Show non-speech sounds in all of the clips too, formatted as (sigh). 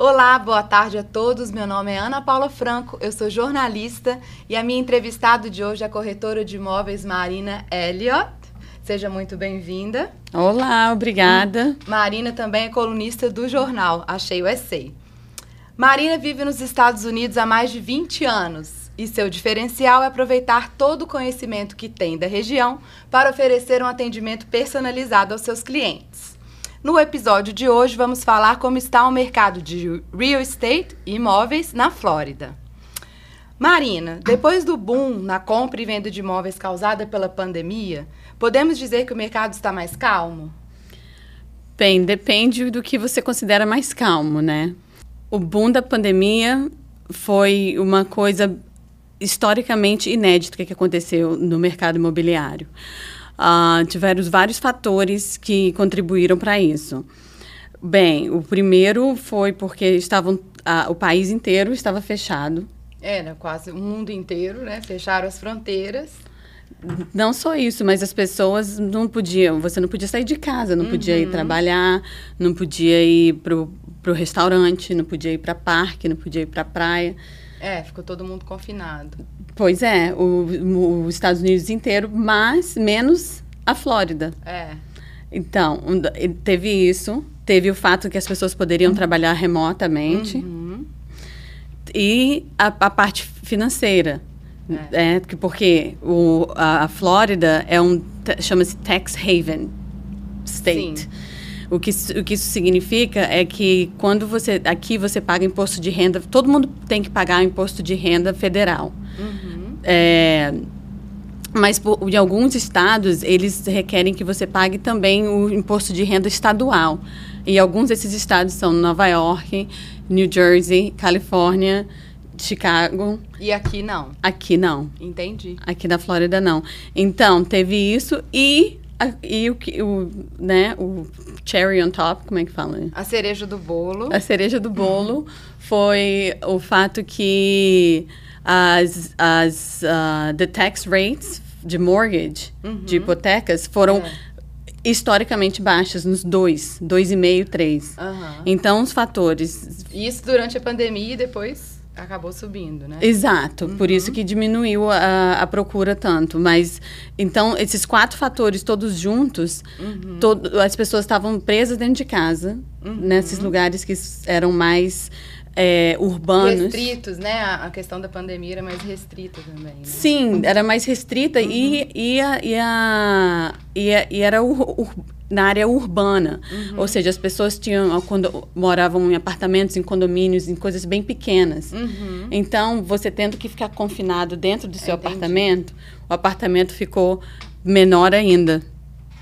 Olá, boa tarde a todos. Meu nome é Ana Paula Franco, eu sou jornalista e a minha entrevistada de hoje é a corretora de imóveis Marina Elliott. Seja muito bem-vinda. Olá, obrigada. Marina também é colunista do jornal Achei o Essay. Marina vive nos Estados Unidos há mais de 20 anos e seu diferencial é aproveitar todo o conhecimento que tem da região para oferecer um atendimento personalizado aos seus clientes. No episódio de hoje, vamos falar como está o mercado de real estate e imóveis na Flórida. Marina, depois do boom na compra e venda de imóveis causada pela pandemia, podemos dizer que o mercado está mais calmo? Bem, depende do que você considera mais calmo, né? O boom da pandemia foi uma coisa historicamente inédita que aconteceu no mercado imobiliário. Uh, tiveram vários fatores que contribuíram para isso. Bem, o primeiro foi porque estavam, uh, o país inteiro estava fechado. Era quase o mundo inteiro, né? Fecharam as fronteiras. Não só isso, mas as pessoas não podiam. Você não podia sair de casa, não uhum. podia ir uhum. trabalhar, não podia ir pro, pro restaurante, não podia ir para parque, não podia ir para praia. É, ficou todo mundo confinado. Pois é, os Estados Unidos inteiro, mas menos a Flórida. É. Então, teve isso, teve o fato que as pessoas poderiam uhum. trabalhar remotamente uhum. e a, a, parte financeira. É. é porque o, a, a Flórida é um chama-se tax haven state. Sim. O que, o que isso significa é que quando você aqui você paga imposto de renda, todo mundo tem que pagar imposto de renda federal. Uhum. É, mas por, em alguns estados eles requerem que você pague também o imposto de renda estadual. E alguns desses estados são Nova York, New Jersey, Califórnia, Chicago. E aqui não? Aqui não. Entendi. Aqui na Flórida não. Então, teve isso e e o que o, né, o cherry on top, como é que fala? A cereja do bolo. A cereja do bolo foi o fato que as, as uh, the tax rates de mortgage, uhum. de hipotecas, foram é. historicamente baixas nos dois, dois e meio, três. Então os fatores. Isso durante a pandemia e depois acabou subindo, né? Exato, uhum. por isso que diminuiu a, a, procura tanto. Mas, então, esses quatro fatores todos juntos, uhum. todo, as pessoas estavam presas dentro de casa, uhum. nesses lugares que eram mais é, urbanos. Restritos, né? A, questão da pandemia era mais restrita também. Né? Sim, era mais restrita e, uhum. e, a, e, a, e, a, e era ur, ur, na área urbana. Uhum. Ou seja, as pessoas tinham quando moravam em apartamentos, em condomínios, em coisas bem pequenas. Uhum. Então, você tendo que ficar confinado dentro do seu Entendi. apartamento, o apartamento ficou menor ainda.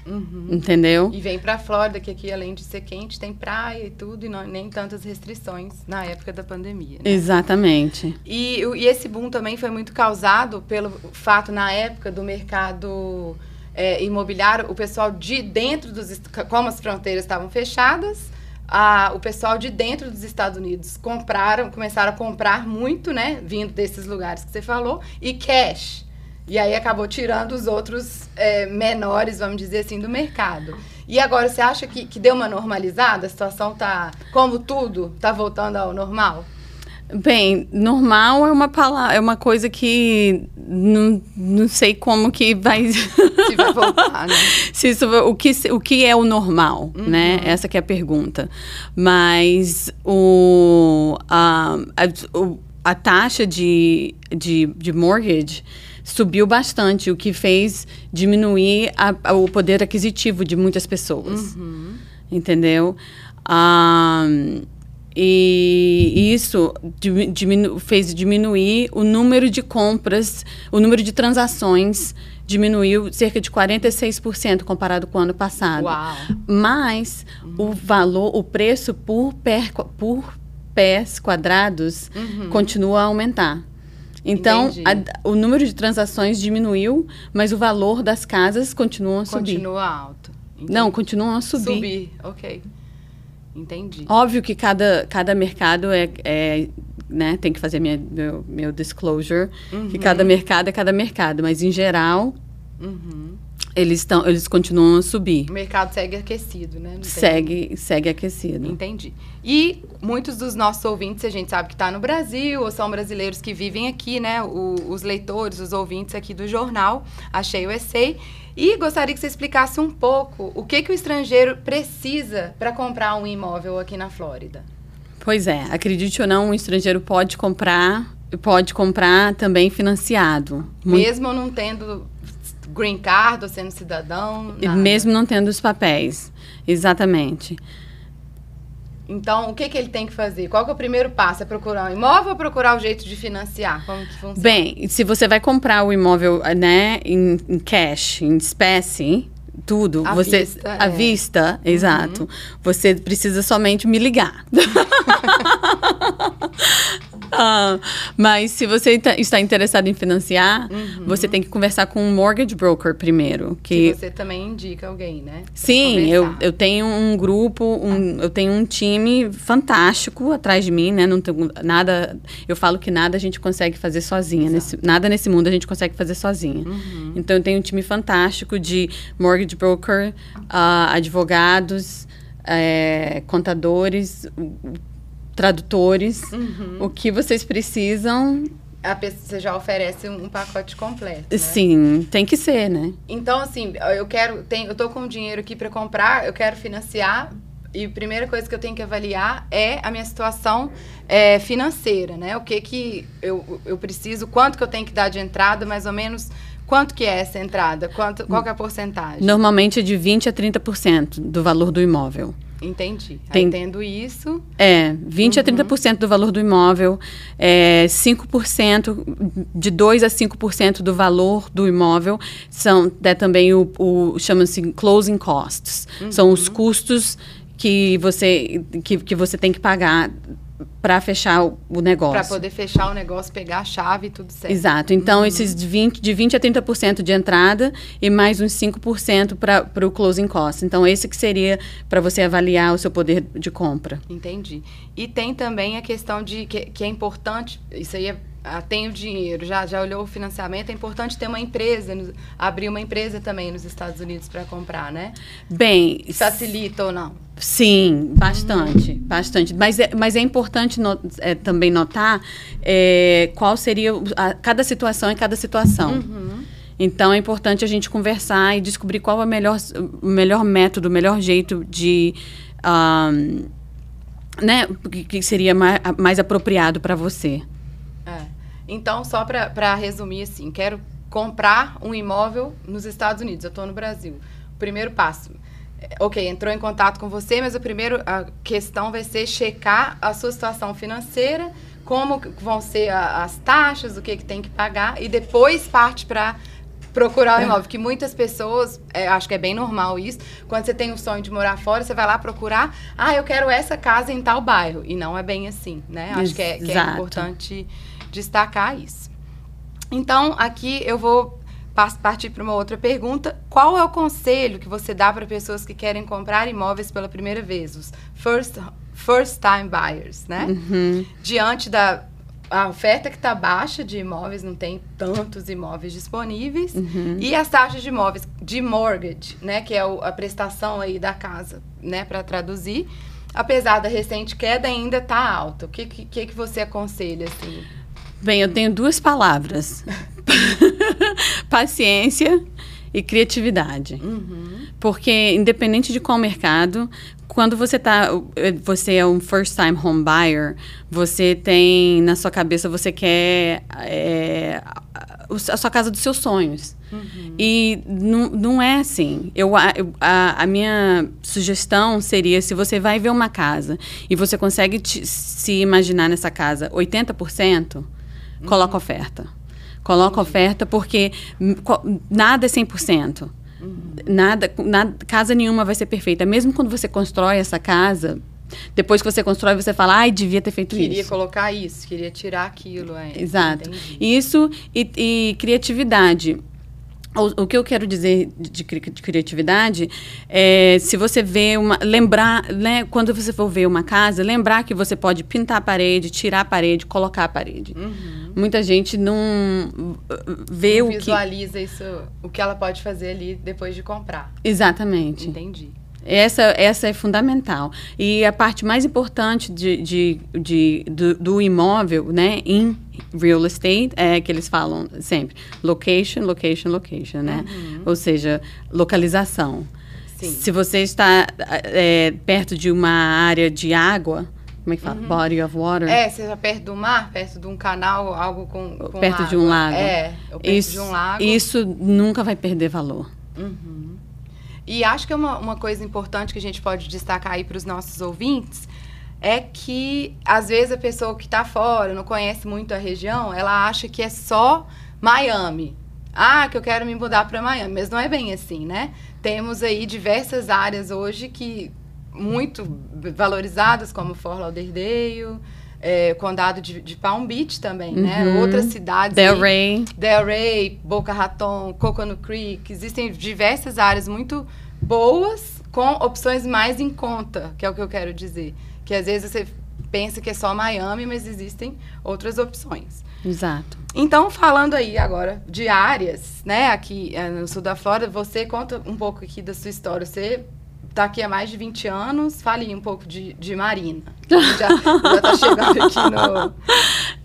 Uhum. Entendeu? E vem pra Flórida, que aqui, além de ser quente, tem praia e tudo, e não, nem tantas restrições na época da pandemia. Né? Exatamente. E, e esse boom também foi muito causado pelo fato, na época, do mercado é, imobiliário, o pessoal de dentro dos. Como as fronteiras estavam fechadas, a, o pessoal de dentro dos Estados Unidos compraram, começaram a comprar muito, né? Vindo desses lugares que você falou, e cash. E aí acabou tirando os outros é, menores, vamos dizer assim, do mercado. E agora, você acha que, que deu uma normalizada? A situação tá, como tudo, tá voltando ao normal? Bem, normal é uma palavra, é uma coisa que não, não sei como que vai (laughs) se vai voltar, né? se isso, o que o que é o normal, uhum. né? Essa que é a pergunta. Mas o a, a, a taxa de, de, de mortgage subiu bastante, o que fez diminuir a, a, o poder aquisitivo de muitas pessoas. Uhum. Entendeu? Um, e isso diminu fez diminuir o número de compras, o número de transações diminuiu cerca de 46% comparado com o ano passado. Uau. Mas uhum. o valor, o preço por, per, por pés quadrados uhum. continua a aumentar. Então, a, o número de transações diminuiu, mas o valor das casas continua a subir. Continua alto. Entendi. Não, continuam a subir. Subir, ok. Entendi. Óbvio que cada, cada mercado é, é né, tem que fazer minha, meu, meu disclosure, uhum. que cada mercado é cada mercado, mas em geral, uhum. Eles estão eles continuam a subir. O mercado segue aquecido, né? Segue segue aquecido. Entendi. E muitos dos nossos ouvintes, a gente sabe que está no Brasil, ou são brasileiros que vivem aqui, né? O- os leitores, os ouvintes aqui do jornal, Achei o Essay. E gostaria que você explicasse um pouco o que, que o estrangeiro precisa para comprar um imóvel aqui na Flórida. Pois é, acredite ou não, um estrangeiro pode comprar, pode comprar também financiado. Mesmo não tendo green card ou sendo cidadão. nada. mesmo não tendo os papéis. Exatamente. Então, o que, que ele tem que fazer? Qual que é o primeiro passo? É procurar um imóvel ou procurar o jeito de financiar? Como que funciona? Bem, se você vai comprar o imóvel, né, em, em cash, em espécie, tudo, À você vista, à é. vista, exato. Você precisa somente me ligar. (laughs) Ah, mas se você tá- está interessado em financiar, você tem que conversar com um mortgage broker primeiro, que que você também indica alguém, né? Pra Sim, eu, conversar. eu tenho um grupo, um, eu tenho um time fantástico atrás de mim, né? Não tenho nada. Eu falo que nada a gente consegue fazer sozinha. Nesse, nada nesse mundo a gente consegue fazer sozinha. Uhum. Então eu tenho um time fantástico de mortgage broker, ah, advogados, eh, contadores, tradutores. Uhum. O que vocês precisam, A pessoa, você já oferece um pacote completo. Né? sim, tem que ser, né? Então, assim, eu quero. Tem, eu tô com dinheiro aqui para comprar, eu quero financiar. E a primeira coisa que eu tenho que avaliar é a minha situação é, financeira, né? O que que eu, eu preciso, quanto que eu tenho que dar de entrada, mais ou menos, quanto que é essa entrada? Quanto, qual que é a porcentagem? Normalmente é de 20 a 30% do valor do imóvel. Entendi. Tem- tendo isso, É, 20 a 30% do valor do imóvel, é, 5%, de 2 a 5% do valor do imóvel são é também o, o chama-se closing costs. São os custos que você que, que você tem que pagar para fechar o, negócio. para poder fechar o negócio, pegar a chave e tudo certo. Exato. Então, esses de 20, de 20 a 30% de entrada e mais uns 5% para o closing costs. Então, esse que seria para você avaliar o seu poder de compra. Entendi. E tem também a questão de que, que é importante, isso aí é, ah, tem o dinheiro, já, já olhou o financiamento, é importante ter uma empresa, abrir uma empresa também nos Estados Unidos para comprar, né? Bem, Facilita ou não? Sim, bastante, bastante. Mas é, mas é importante é, também notar é, qual seria a- cada situação em cada situação. Então é importante a gente conversar e descobrir qual é o melhor, o melhor método, o melhor jeito de. ahn, né, que, que seria mais, mais apropriado para você. É. Então, só para resumir assim, quero comprar um imóvel nos Estados Unidos, eu estou no Brasil. O primeiro passo, é, ok, entrou em contato com você, mas o primeiro a questão vai ser checar a sua situação financeira, como vão ser a- as taxas, o que, que tem que pagar, e depois parte para procurar o imóvel, que muitas pessoas, é, acho que é bem normal isso, quando você tem o sonho de morar fora, você vai lá procurar, ah, eu quero essa casa em tal bairro, e não é bem assim, né? Acho que é, que é importante destacar isso. Então, aqui eu vou partir para uma outra pergunta. Qual é o conselho que você dá para pessoas que querem comprar imóveis pela primeira vez, os first, first time buyers, né? Uhum. Diante da a oferta que está baixa de imóveis, não tem tantos imóveis disponíveis, Uhum. e as taxas de imóveis de mortgage, né, que é o- a prestação aí da casa, né, para traduzir, apesar da recente queda ainda está alta. O que, que, que que você aconselha assim? Bem, eu tenho duas palavras: (laughs) paciência e criatividade. Porque, independente de qual mercado, quando você tá, você é um first time home buyer, você tem na sua cabeça, você quer é, a, sua casa dos seus sonhos. E não, não é assim. Eu, a, a, a minha sugestão seria, se você vai ver uma casa e você consegue te- se imaginar nessa casa 80%, coloca oferta. Coloca oferta porque nada é 100%. Nada, nada, casa nenhuma vai ser perfeita. Mesmo quando você constrói essa casa, depois que você constrói, você fala, ai, devia ter feito Queria isso. colocar isso, queria tirar aquilo. É, Exato. entendi. Isso e, e criatividade. O, o que eu quero dizer de, de criatividade é se você vê uma. Lembrar, né? Quando você for ver uma casa, lembrar que você pode pintar a parede, tirar a parede, colocar a parede. Uhum. Muita gente não vê não o visualiza que. isso, o que ela pode fazer ali depois de comprar. Exatamente. Entendi. Essa, essa é fundamental. E a parte mais importante de, de, de do, do, imóvel, né, em real estate, é que eles falam sempre, location, location, location, né? Uhum. Ou seja, localização. Sim. Se você está é, perto de uma área de água, como é que fala? Uhum. Body of water. É, está perto do mar, perto de um canal, algo com, com Perto água. de um lago. É, perto isso, de um lago. Isso nunca vai perder valor. Uhum. E acho que é uma, uma coisa importante que a gente pode destacar aí para os nossos ouvintes é que às vezes a pessoa que está fora, não conhece muito a região, ela acha que é só Miami. Ah, que eu quero me mudar para Miami, mas não é bem assim, né? Temos aí diversas áreas hoje que muito valorizadas, como Fort Lauderdale, é, condado de, de, Palm Beach também, né? uhum. né? Outras cidades. Delray. Delray, Boca Raton, Coconut Creek. Existem diversas áreas muito boas com opções mais em conta, que é o que eu quero dizer. Que às vezes você pensa que é só Miami, mas existem outras opções. Exato. Então, falando aí agora de áreas, né, aqui é, no sul da Flórida, você conta um pouco aqui da sua história. Você está aqui há mais de 20 anos. Fale um pouco de, de Marina. Já está chegando aqui no.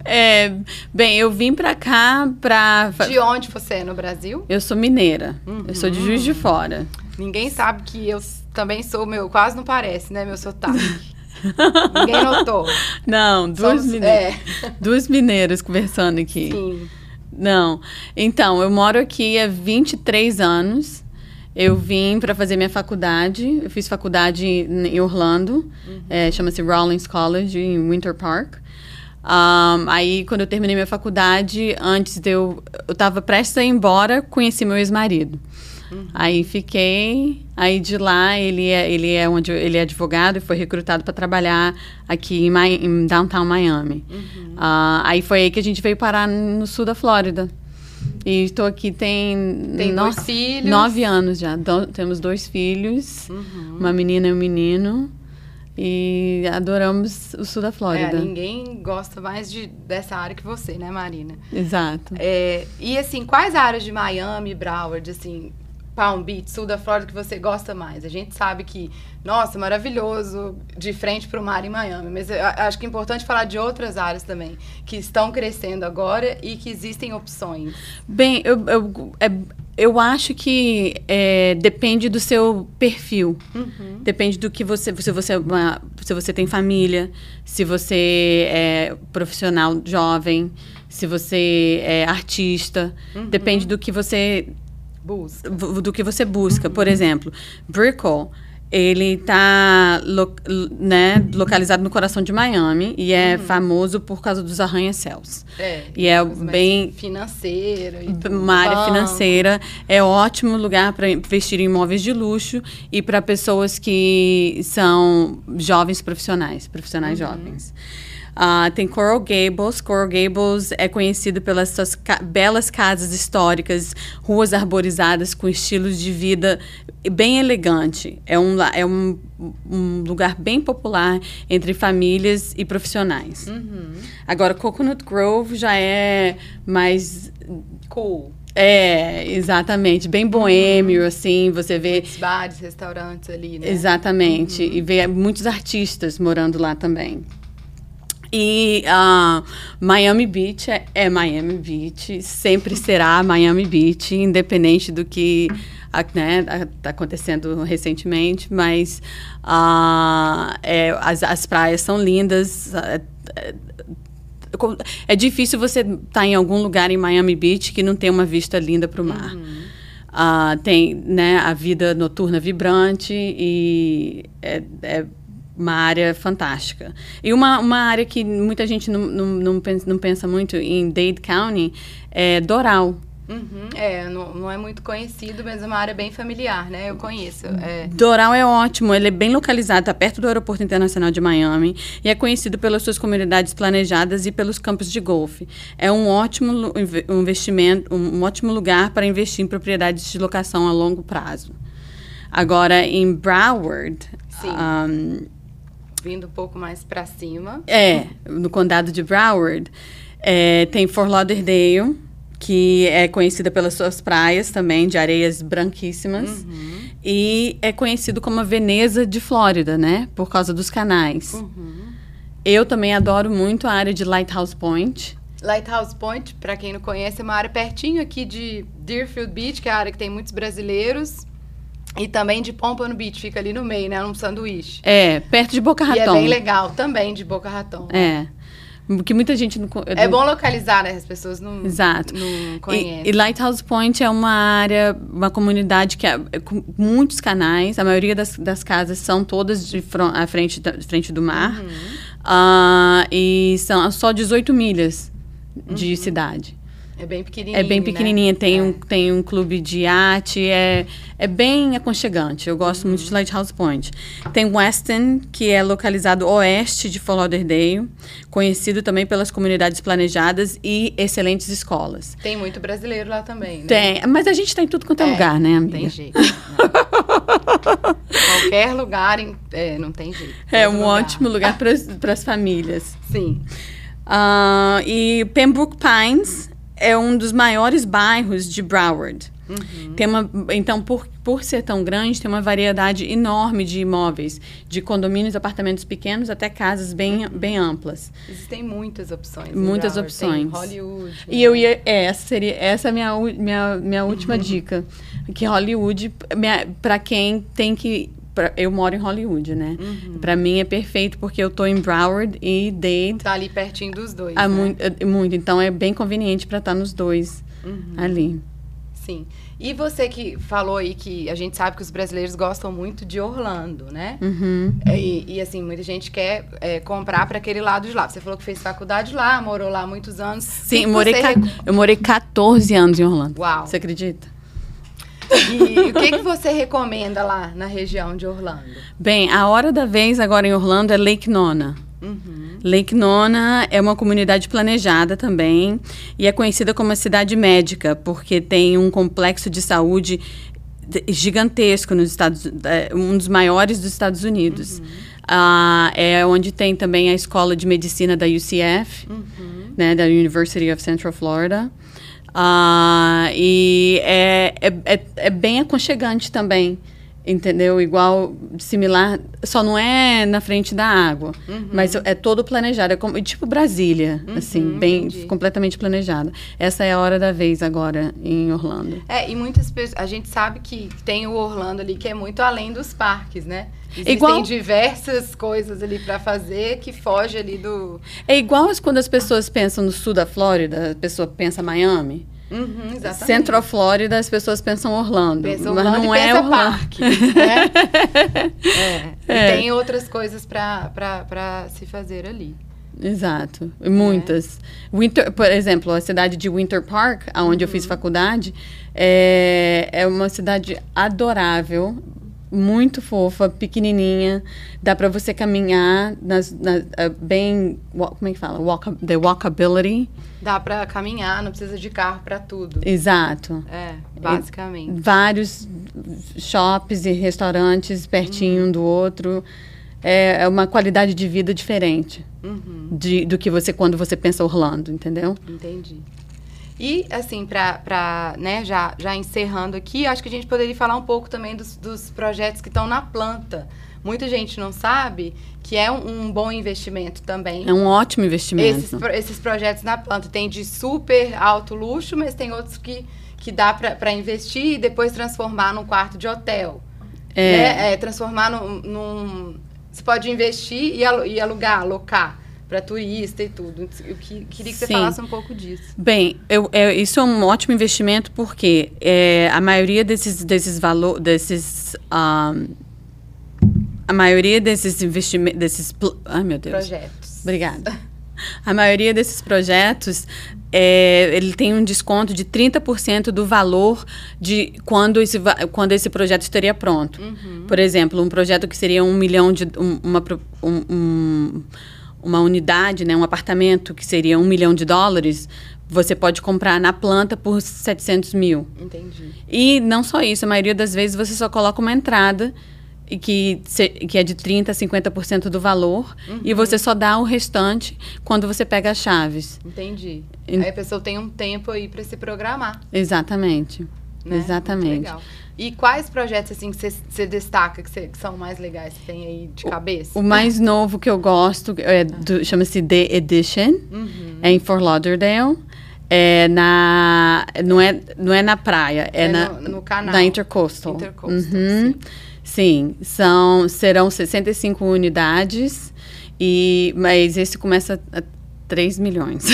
É, bem, eu vim para cá para. De onde você é no Brasil? Eu sou mineira. Uhum. Eu sou de Juiz de Fora. Ninguém sabe que eu também sou meu. Quase não parece, né? Meu sotaque. Ninguém notou. Não, duas, Somos, mineiras, é. duas mineiras conversando aqui. Sim. Não. Então, eu moro aqui há 23 anos. Eu vim para fazer minha faculdade. Eu fiz faculdade em Orlando, uhum. é, chama-se Rawlings College, em Winter Park. Um, aí, quando eu terminei minha faculdade, antes de eu. Eu estava prestes a ir embora, conheci meu ex-marido. Uhum. Aí fiquei. Aí de lá, ele é, ele é, onde, ele é advogado e foi recrutado para trabalhar aqui em, em Downtown Miami. Uhum. Uh, aí foi aí que a gente veio parar no sul da Flórida. E estou aqui tem, tem no, dois filhos. nove anos já. Do, temos dois filhos, uhum. uma menina e um menino. E adoramos o sul da Flórida. É, ninguém gosta mais de, dessa área que você, né, Marina? Exato. É, e assim, quais áreas de Miami, Broward, assim, Palm Beach, sul da Flórida, que você gosta mais? A gente sabe que, nossa, maravilhoso de frente para o mar em Miami, mas eu acho que é importante falar de outras áreas também, que estão crescendo agora e que existem opções. Bem, eu, eu, é, eu acho que é, depende do seu perfil. Uhum. Depende do que você. Se você, é uma, se você tem família, se você é profissional jovem, se você é artista. Uhum. Depende do que você busca. do que você busca. Por exemplo, Brickell, ele está lo, né, localizado no coração de Miami e é uhum. famoso por causa dos arranha-céus. É, e é bem financeira, uma área financeira é ótimo lugar para investir em imóveis de luxo e para pessoas que são jovens profissionais, profissionais uhum. jovens. Uh, tem Coral Gables. Coral Gables é conhecido pelas suas ca belas casas históricas, ruas arborizadas com estilos de vida bem elegante. É um, é um, um lugar bem popular entre famílias e profissionais. Uhum. Agora, Coconut Grove já é mais cool. É, exatamente. Bem boêmio, uhum. assim, você vê... Muitos bares, restaurantes ali, né? Exatamente. Uhum. E vê muitos artistas morando lá também. E uh, Miami Beach é, é, Miami Beach, sempre será Miami Beach, independente do que está né, acontecendo recentemente, mas uh, é, as, as praias são lindas. É, é difícil você estar tá em algum lugar em Miami Beach que não tem uma vista linda para o mar. Uhum. Uh, tem né, a vida noturna vibrante e é, é uma área fantástica. E uma, uma área que muita gente não, não, não, pensa, não pensa muito em Dade County é Doral. Uhum, é, não, não, é muito conhecido, mas é uma área bem familiar, né? Eu conheço. É. Doral é ótimo, ele é bem localizado, está perto do Aeroporto Internacional de Miami e é conhecido pelas suas comunidades planejadas e pelos campos de golfe. É um ótimo investimento, um ótimo lugar para investir em propriedades de locação a longo prazo. Agora, em Broward, um, vindo um pouco mais para cima. É, no condado de Broward, é, tem Fort Lauderdale que é conhecida pelas suas praias também, de areias branquíssimas. Uhum. E é conhecido como a Veneza de Flórida, né? Por causa dos canais. Uhum. Eu também adoro muito a área de Lighthouse Point. Lighthouse Point, para quem não conhece, é uma área pertinho aqui de Deerfield Beach, que é a área que tem muitos brasileiros. E também de Pompano Beach, fica ali no meio, né? Um sanduíche. É, perto de Boca Raton. E é bem legal, também de Boca Raton. É. Que muita gente não É bom localizar, né? As pessoas não, Exato. não conhecem. E, e, Lighthouse Point é uma área, uma comunidade que é, é com muitos canais. A maioria das, das casas são todas de front, à frente, da, frente do mar. Uhum. Uh, e são só 18 milhas de uhum. cidade. É bem pequenininha. É bem pequenininha. Né? Tem, é. um, tem um clube de arte. É, é bem aconchegante. Eu gosto uhum. muito de Lighthouse Point. Tem Weston, que é localizado oeste de Fort Lauderdale, conhecido também pelas comunidades planejadas e excelentes escolas. Tem muito brasileiro lá também, né? Tem, mas a gente está em tudo quanto é, é lugar, né, amiga? Tem jeito. (laughs) Qualquer lugar, é, não tem jeito. É um lugar. ótimo lugar (laughs) para as famílias. Sim. Uh, e Pembroke Pines é um dos maiores bairros de Broward. Uhum. Tem uma, então, por, por ser tão grande, tem uma variedade enorme de imóveis, de condomínios, apartamentos pequenos até casas bem, uhum. bem amplas. Existem muitas opções. Muitas opções. Tem Hollywood. E né? eu ia, é, essa seria essa é a minha, minha, minha última uhum. dica. Que Hollywood, para quem tem que Pra, eu moro em Hollywood, né? Uhum. Para mim é perfeito porque eu tô em Broward e Dade. Tá ali pertinho dos dois. Ah, né? muito, é, muito, então é bem conveniente para estar tá nos dois uhum. ali. Sim. E você que falou aí que a gente sabe que os brasileiros gostam muito de Orlando, né? Uhum. E, e, assim, muita gente quer é, comprar para aquele lado de lá. Você falou que fez faculdade lá, morou lá muitos anos. Sim, morei você... eu morei 14 anos em Orlando. Uau. Você acredita? E o que, que você recomenda lá na região de Orlando? Bem, a hora da vez agora em Orlando é Lake Nona. Uhum. Lake Nona é uma comunidade planejada também e é conhecida como a cidade médica porque tem um complexo de saúde gigantesco nos Estados é, um dos maiores dos Estados Unidos. Uhum. Uh, é onde tem também a escola de medicina da UCF, uhum. né, da University of Central Florida. Uh, e é, é, é, é, bem aconchegante também, entendeu? Igual, similar, só não é na frente da água, uhum. mas é todo planejado, é como, tipo Brasília, uhum, assim, bem, entendi. completamente planejado. Essa é a hora da vez agora em Orlando. É, e muitas pessoas, a gente sabe que tem o Orlando ali que é muito além dos parques, né? Existem igual... diversas coisas ali para fazer que foge ali do. É igual quando as pessoas pensam no sul da Flórida, a pessoa pensa Miami. Uhum. Centro Flórida, as pessoas pensam Orlando. Pensam mas Orlando não é Orlando. Parque, né? (laughs) é. É. tem outras coisas para se fazer ali. Exato, muitas. É. Winter, por exemplo, a cidade de Winter Park, onde uhum. eu fiz uhum. faculdade, é, é uma cidade adorável, muito fofa, pequenininha. Dá para você caminhar nas, nas uh, bem, como é que fala? Walk, the walkability. Dá para caminhar, não precisa de carro para tudo. Exato. É, basicamente. E vários shops e restaurantes pertinho uhum. um do outro. É, é, uma qualidade de vida diferente uhum. de, do que você quando você pensa Orlando, entendeu? Entendi. E, assim, para, né, já, já encerrando aqui, acho que a gente poderia falar um pouco também dos, dos projetos que estão na planta. Muita gente não sabe que é um, um bom investimento também. É um ótimo investimento. Esses, esses projetos na planta. Tem de super alto luxo, mas tem outros que, que dá para investir e depois transformar num quarto de hotel. É. Né? é transformar num, num, Você pode investir e alugar, alocar para turista e tudo. Eu que, queria que você Sim. falasse um pouco disso. Bem, eu, é, isso é um ótimo investimento porque é, a maioria desses, desses valores, desses... Um, a maioria desses investimentos, desses... Ai, meu Deus. Projetos. Obrigada. A maioria desses projetos é, ele tem um desconto de 30% do valor de quando esse, quando esse projeto estaria pronto. Uhum. Por exemplo, um projeto que seria um milhão de. Um, uma, um, um, uma unidade, né, um apartamento que seria um milhão de dólares, você pode comprar na planta por 700 mil. Entendi. E não só isso, a maioria das vezes você só coloca uma entrada e que, que é de 30% a 50% do valor uhum. e você só dá o restante quando você pega as chaves. Entendi. E... Aí a pessoa tem um tempo aí para se programar. Exatamente. Né? Exatamente. legal. E quais projetos assim que você destaca que, cê, que, são mais legais que tem aí de cabeça? O, o mais novo que eu gosto é ah. chama-se The Edition, uhum. é em Fort Lauderdale. É na não é não é na praia, é, é na no, no canal. na Intercoastal. Intercoastal uhum. sim. sim, são serão 65 unidades e mas esse começa a 3 milhões.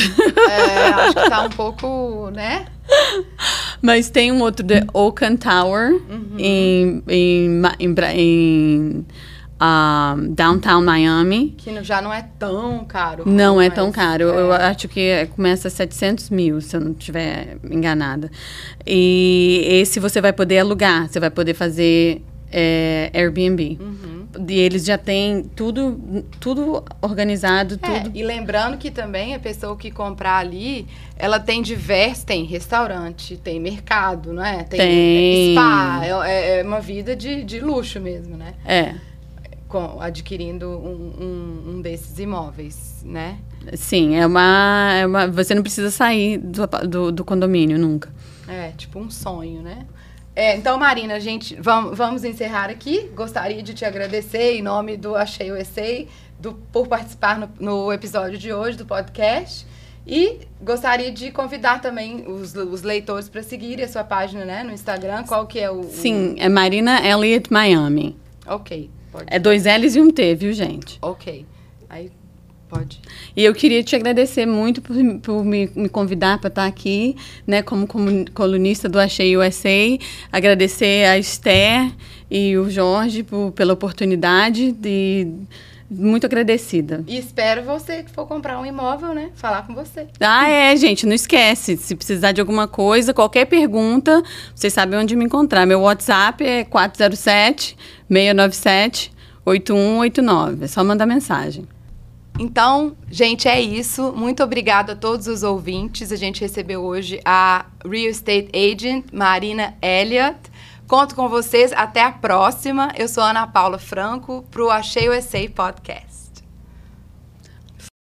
É, acho que tá (laughs) um pouco, né? (laughs) Mas tem um outro, The Oaken Tower, uhum. em, em, em, em um, Downtown Miami. Que já não é tão caro. Não é tão caro. É. Eu acho que começa a 700 mil, se eu não estiver enganada. E esse você vai poder alugar, você vai poder fazer é, Airbnb. Uhum. E eles já têm tudo, tudo organizado, é, tudo. E lembrando que também a pessoa que comprar ali, ela tem diversos, tem restaurante, tem mercado, não é? Tem, tem. spa, é, é, uma vida de, de luxo mesmo, né? É. Com, adquirindo um, um, um desses imóveis, né? Sim, é uma, é uma. Você não precisa sair do, do, do condomínio nunca. É, tipo um sonho, né? É, então, Marina, gente, vamos, vamos encerrar aqui. Gostaria de te agradecer em nome do Achei o Essay do, por participar no, no, episódio de hoje do podcast. E gostaria de convidar também os, os leitores para seguirem a sua página né, no Instagram. Qual que é o... Sim, é Marina Elliott Miami. Ok. Pode é dois L's e um T, viu, gente? Ok. Aí Pode. E eu queria te agradecer muito por, por me, me, convidar para estar aqui, né, como, como colunista do Achei USA. Agradecer a Esther e o Jorge por, pela oportunidade de muito agradecida. E espero você que for comprar um imóvel, né? Falar com você. Ah, é, gente, não esquece. Se precisar de alguma coisa, qualquer pergunta, vocês sabem onde me encontrar. Meu WhatsApp é 407 697 8189. É só mandar mensagem. Então, gente, é isso. Muito obrigada a todos os ouvintes. A gente recebeu hoje a Real Estate Agent Marina Elliott. Conto com vocês. Até a próxima. Eu sou Ana Paula Franco para o Achei o Essay Podcast.